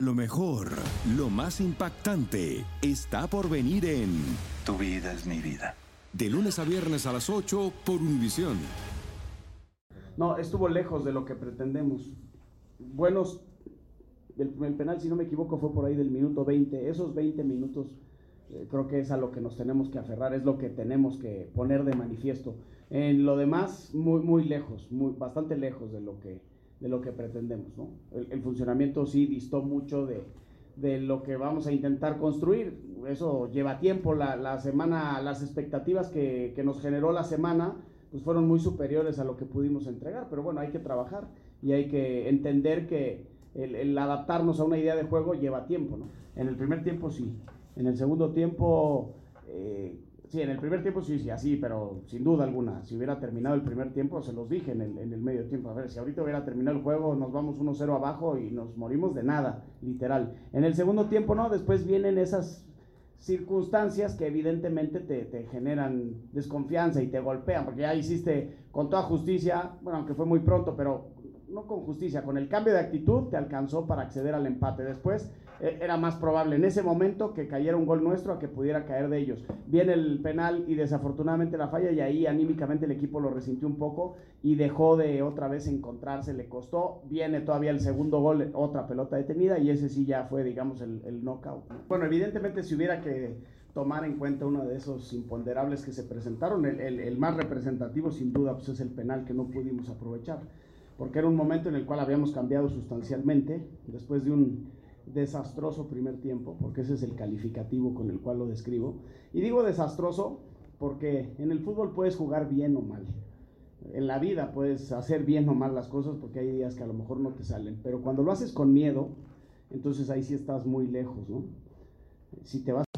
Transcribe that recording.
Lo mejor, lo más impactante, está por venir en Tu vida es mi vida. De lunes a viernes a las 8 por Univisión. No, estuvo lejos de lo que pretendemos. Buenos, el, el penal, si no me equivoco, fue por ahí del minuto 20. Esos 20 minutos eh, creo que es a lo que nos tenemos que aferrar, es lo que tenemos que poner de manifiesto. En lo demás, muy, muy lejos, muy, bastante lejos de lo que, de lo que pretendemos. ¿no? El, el funcionamiento sí distó mucho de, de lo que vamos a intentar construir. Eso lleva tiempo. La, la semana, las expectativas que, que, nos generó la semana, pues fueron muy superiores a lo que pudimos entregar. Pero bueno, hay que trabajar y hay que entender que el, el adaptarnos a una idea de juego lleva tiempo. ¿no? En el primer tiempo sí. En el segundo tiempo, eh, sí, en el primer tiempo sí, sí, así, pero sin duda alguna, si hubiera terminado el primer tiempo, se los dije en el, en el medio tiempo, a ver, si ahorita hubiera terminado el juego, nos vamos 1-0 abajo y nos morimos de nada, literal. En el segundo tiempo, no, después vienen esas circunstancias que evidentemente te, te, generan desconfianza y te golpean, porque ya hiciste con toda justicia, bueno, aunque fue muy pronto, pero no con justicia, con el cambio de actitud te alcanzó para acceder al empate. Después eh, era más probable en ese momento que cayera un gol nuestro a que pudiera caer de ellos. Viene el penal y desafortunadamente la falla y ahí anímicamente el equipo lo resintió un poco y dejó de otra vez encontrarse, le costó. Viene todavía el segundo gol, otra pelota detenida y ese sí ya fue, digamos, el, el knockout. Bueno, evidentemente si hubiera que tomar en cuenta uno de esos imponderables que se presentaron, el, el, el más representativo sin duda pues es el penal que no pudimos aprovechar porque era un momento en el cual habíamos cambiado sustancialmente después de un desastroso primer tiempo, porque ese es el calificativo con el cual lo describo. Y digo desastroso porque en el fútbol puedes jugar bien o mal. En la vida puedes hacer bien o mal las cosas porque hay días que a lo mejor no te salen, pero cuando lo haces con miedo, entonces ahí sí estás muy lejos, ¿no? Si te vas